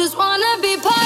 once again, will the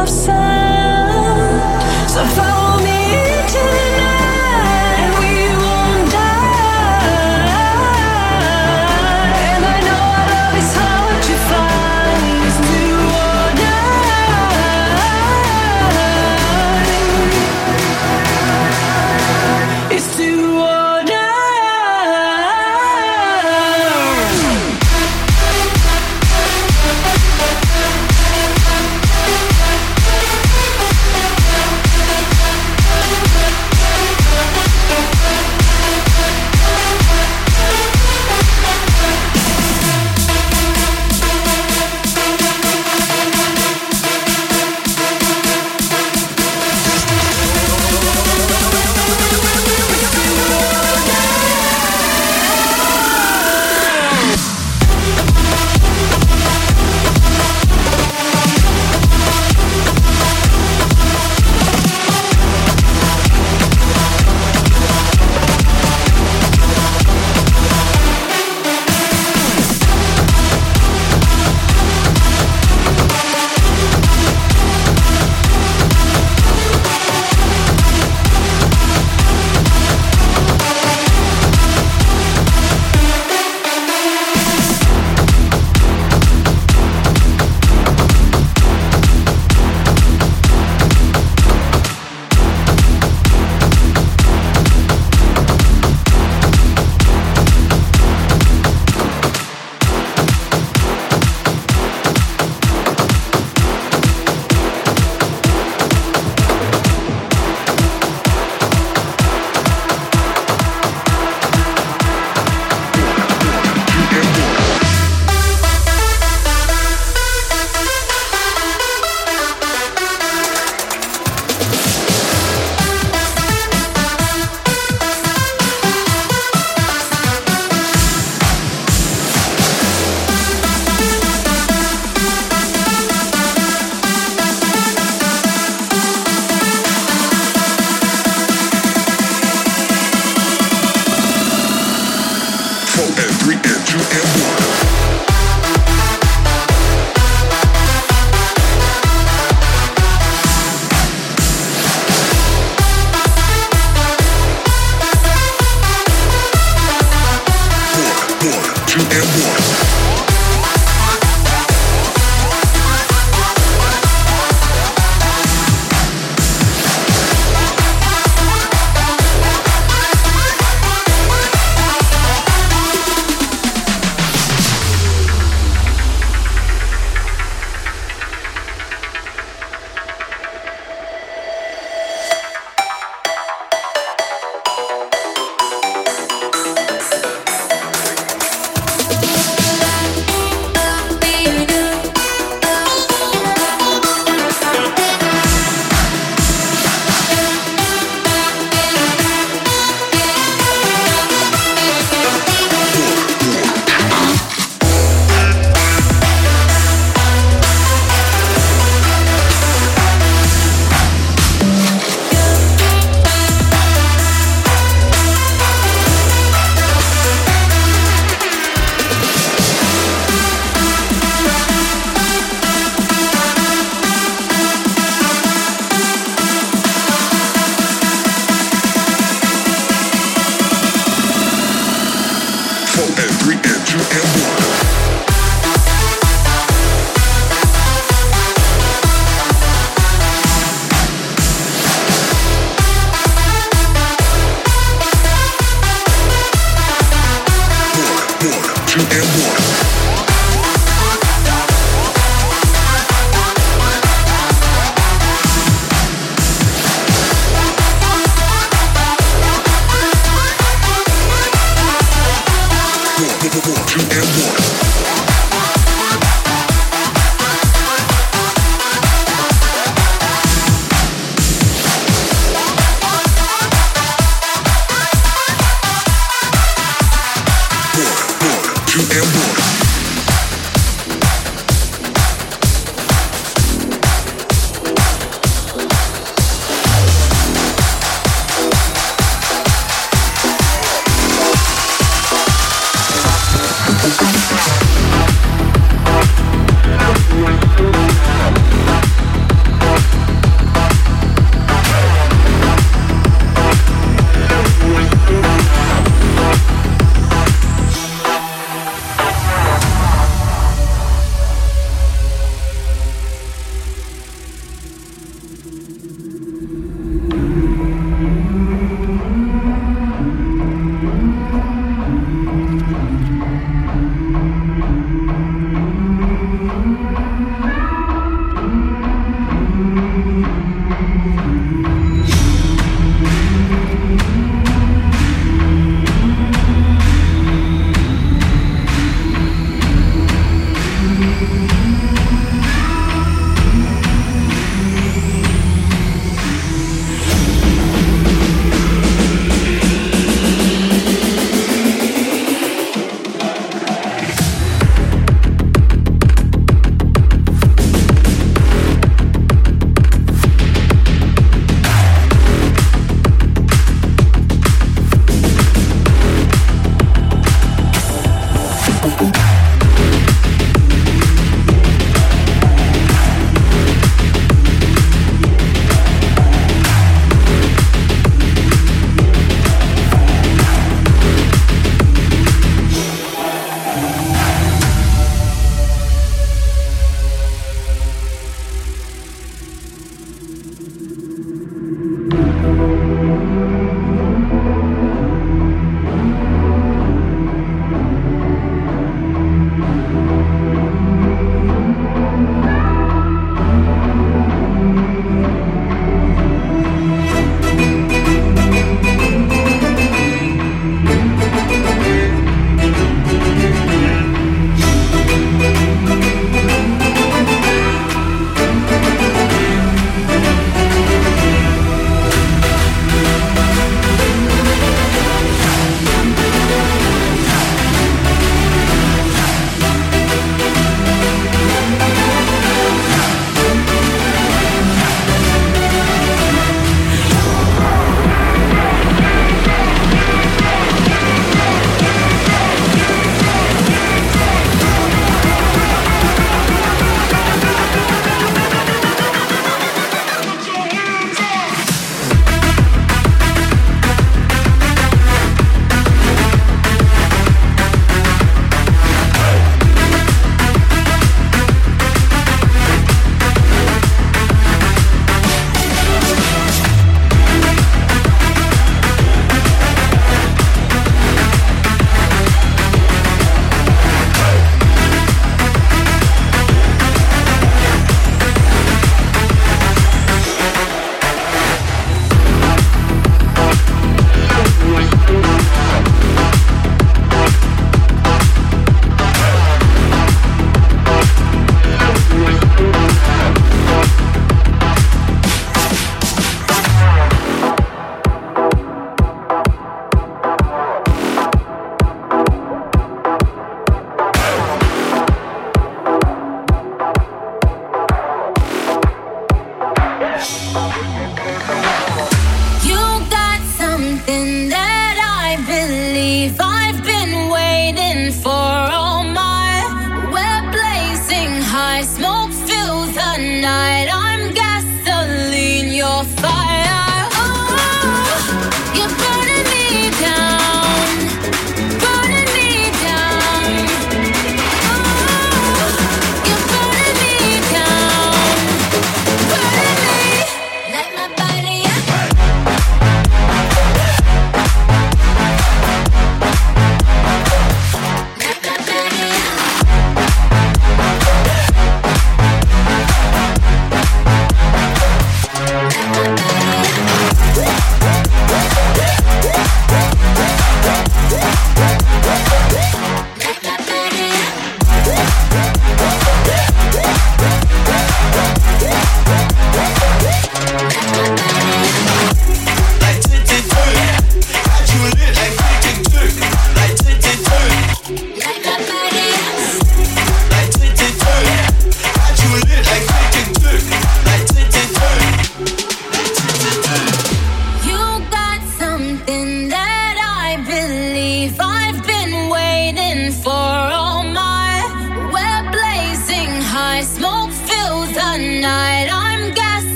of sound. So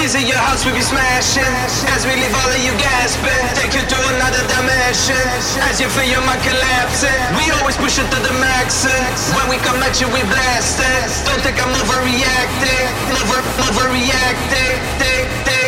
Is it your house we be smashing? As we leave all of you gasping, take you to another dimension. As you feel your mind collapsing, we always push it to the max. When we come at you, we blasting. Don't think I'm overreacting, over, overreacting.